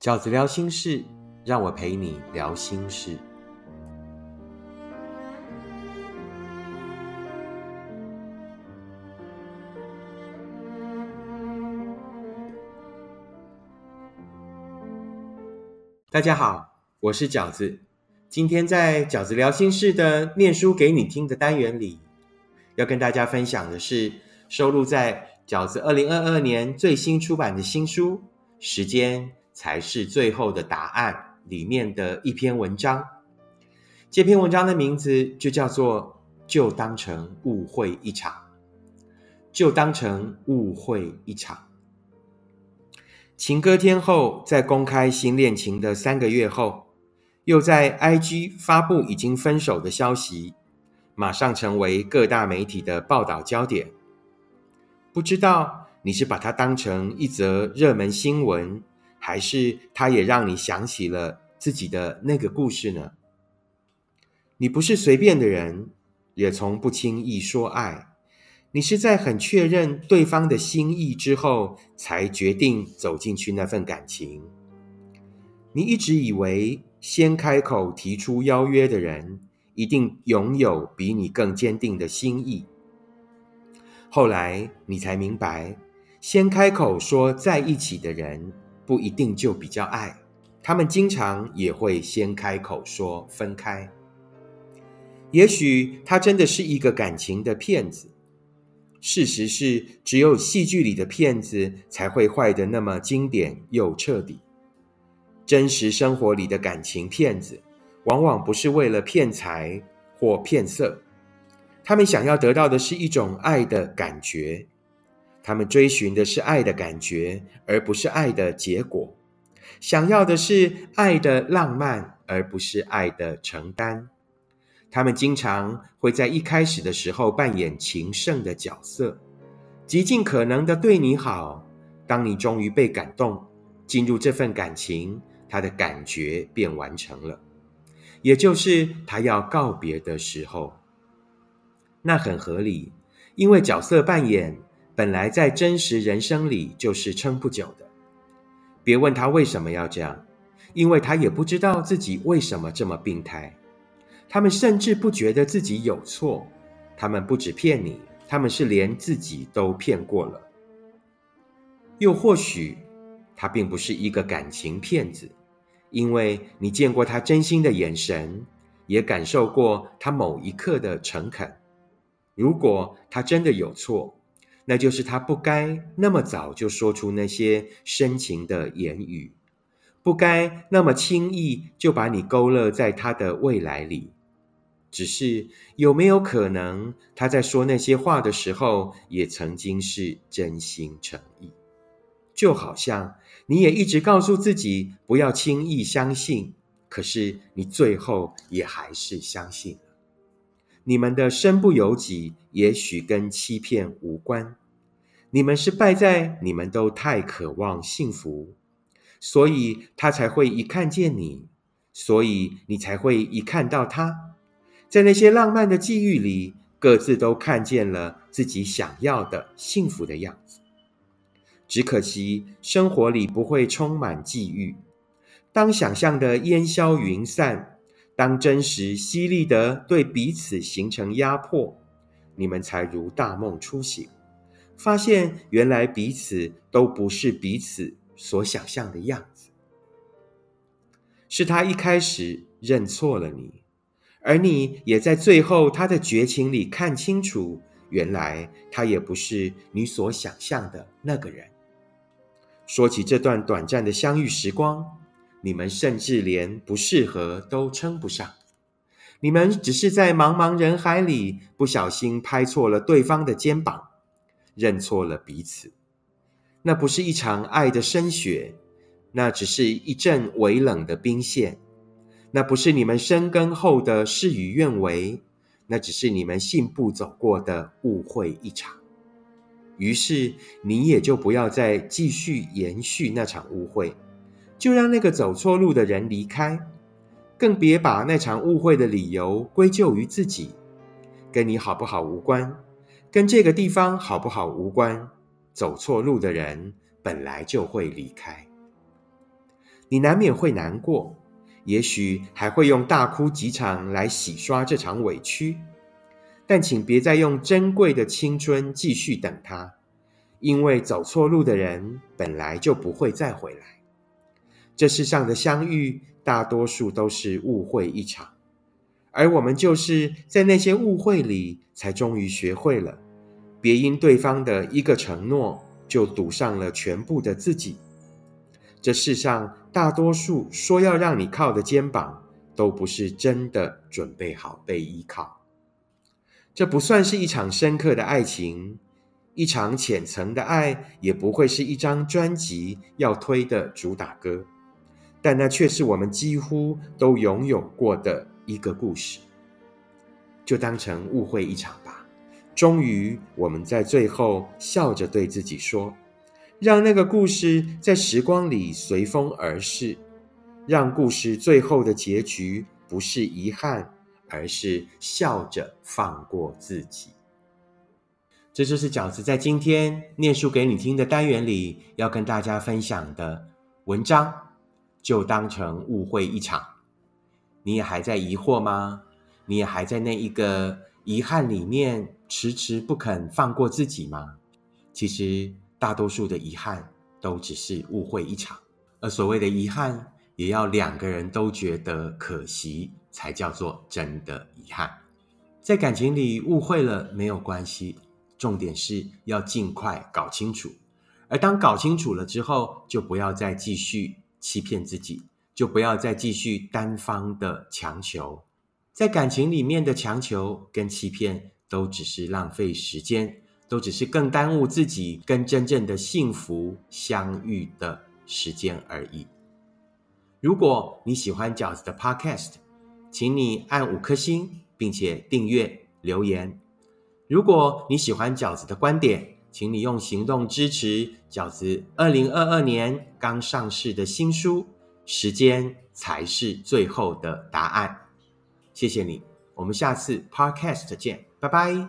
饺子聊心事，让我陪你聊心事。大家好，我是饺子。今天在饺子聊心事的念书给你听的单元里，要跟大家分享的是收录在饺子二零二二年最新出版的新书《时间才是最后的答案》里面的一篇文章。这篇文章的名字就叫做“就当成误会一场”，就当成误会一场。情歌天后在公开新恋情的三个月后，又在 IG 发布已经分手的消息，马上成为各大媒体的报道焦点。不知道你是把它当成一则热门新闻，还是它也让你想起了自己的那个故事呢？你不是随便的人，也从不轻易说爱。你是在很确认对方的心意之后，才决定走进去那份感情。你一直以为先开口提出邀约的人，一定拥有比你更坚定的心意。后来你才明白，先开口说在一起的人，不一定就比较爱，他们经常也会先开口说分开。也许他真的是一个感情的骗子。事实是，只有戏剧里的骗子才会坏得那么经典又彻底。真实生活里的感情骗子，往往不是为了骗财或骗色，他们想要得到的是一种爱的感觉，他们追寻的是爱的感觉，而不是爱的结果，想要的是爱的浪漫，而不是爱的承担。他们经常会在一开始的时候扮演情圣的角色，极尽可能的对你好。当你终于被感动，进入这份感情，他的感觉便完成了，也就是他要告别的时候。那很合理，因为角色扮演本来在真实人生里就是撑不久的。别问他为什么要这样，因为他也不知道自己为什么这么病态。他们甚至不觉得自己有错，他们不止骗你，他们是连自己都骗过了。又或许，他并不是一个感情骗子，因为你见过他真心的眼神，也感受过他某一刻的诚恳。如果他真的有错，那就是他不该那么早就说出那些深情的言语，不该那么轻易就把你勾勒在他的未来里。只是有没有可能，他在说那些话的时候，也曾经是真心诚意？就好像你也一直告诉自己不要轻易相信，可是你最后也还是相信了。你们的身不由己，也许跟欺骗无关。你们是败在你们都太渴望幸福，所以他才会一看见你，所以你才会一看到他。在那些浪漫的际遇里，各自都看见了自己想要的幸福的样子。只可惜生活里不会充满际遇。当想象的烟消云散，当真实犀利的对彼此形成压迫，你们才如大梦初醒，发现原来彼此都不是彼此所想象的样子。是他一开始认错了你。而你也在最后他的绝情里看清楚，原来他也不是你所想象的那个人。说起这段短暂的相遇时光，你们甚至连不适合都称不上，你们只是在茫茫人海里不小心拍错了对方的肩膀，认错了彼此。那不是一场爱的深雪，那只是一阵微冷的冰线。那不是你们深耕后的事与愿违，那只是你们信步走过的误会一场。于是你也就不要再继续延续那场误会，就让那个走错路的人离开，更别把那场误会的理由归咎于自己，跟你好不好无关，跟这个地方好不好无关。走错路的人本来就会离开。你难免会难过，也许还会用大哭几场来洗刷这场委屈。但请别再用珍贵的青春继续等他，因为走错路的人本来就不会再回来。这世上的相遇，大多数都是误会一场，而我们就是在那些误会里，才终于学会了，别因对方的一个承诺，就赌上了全部的自己。这世上大多数说要让你靠的肩膀，都不是真的准备好被依靠。这不算是一场深刻的爱情，一场浅层的爱，也不会是一张专辑要推的主打歌，但那却是我们几乎都拥有过的一个故事。就当成误会一场吧。终于，我们在最后笑着对自己说：“让那个故事在时光里随风而逝，让故事最后的结局不是遗憾。”而是笑着放过自己。这就是饺子在今天念书给你听的单元里要跟大家分享的文章，就当成误会一场。你也还在疑惑吗？你也还在那一个遗憾里面迟迟不肯放过自己吗？其实大多数的遗憾都只是误会一场，而所谓的遗憾，也要两个人都觉得可惜。才叫做真的遗憾。在感情里误会了没有关系，重点是要尽快搞清楚。而当搞清楚了之后，就不要再继续欺骗自己，就不要再继续单方的强求。在感情里面的强求跟欺骗，都只是浪费时间，都只是更耽误自己跟真正的幸福相遇的时间而已。如果你喜欢饺子的 Podcast，请你按五颗星，并且订阅留言。如果你喜欢饺子的观点，请你用行动支持饺子二零二二年刚上市的新书《时间才是最后的答案》。谢谢你，我们下次 Podcast 见，拜拜。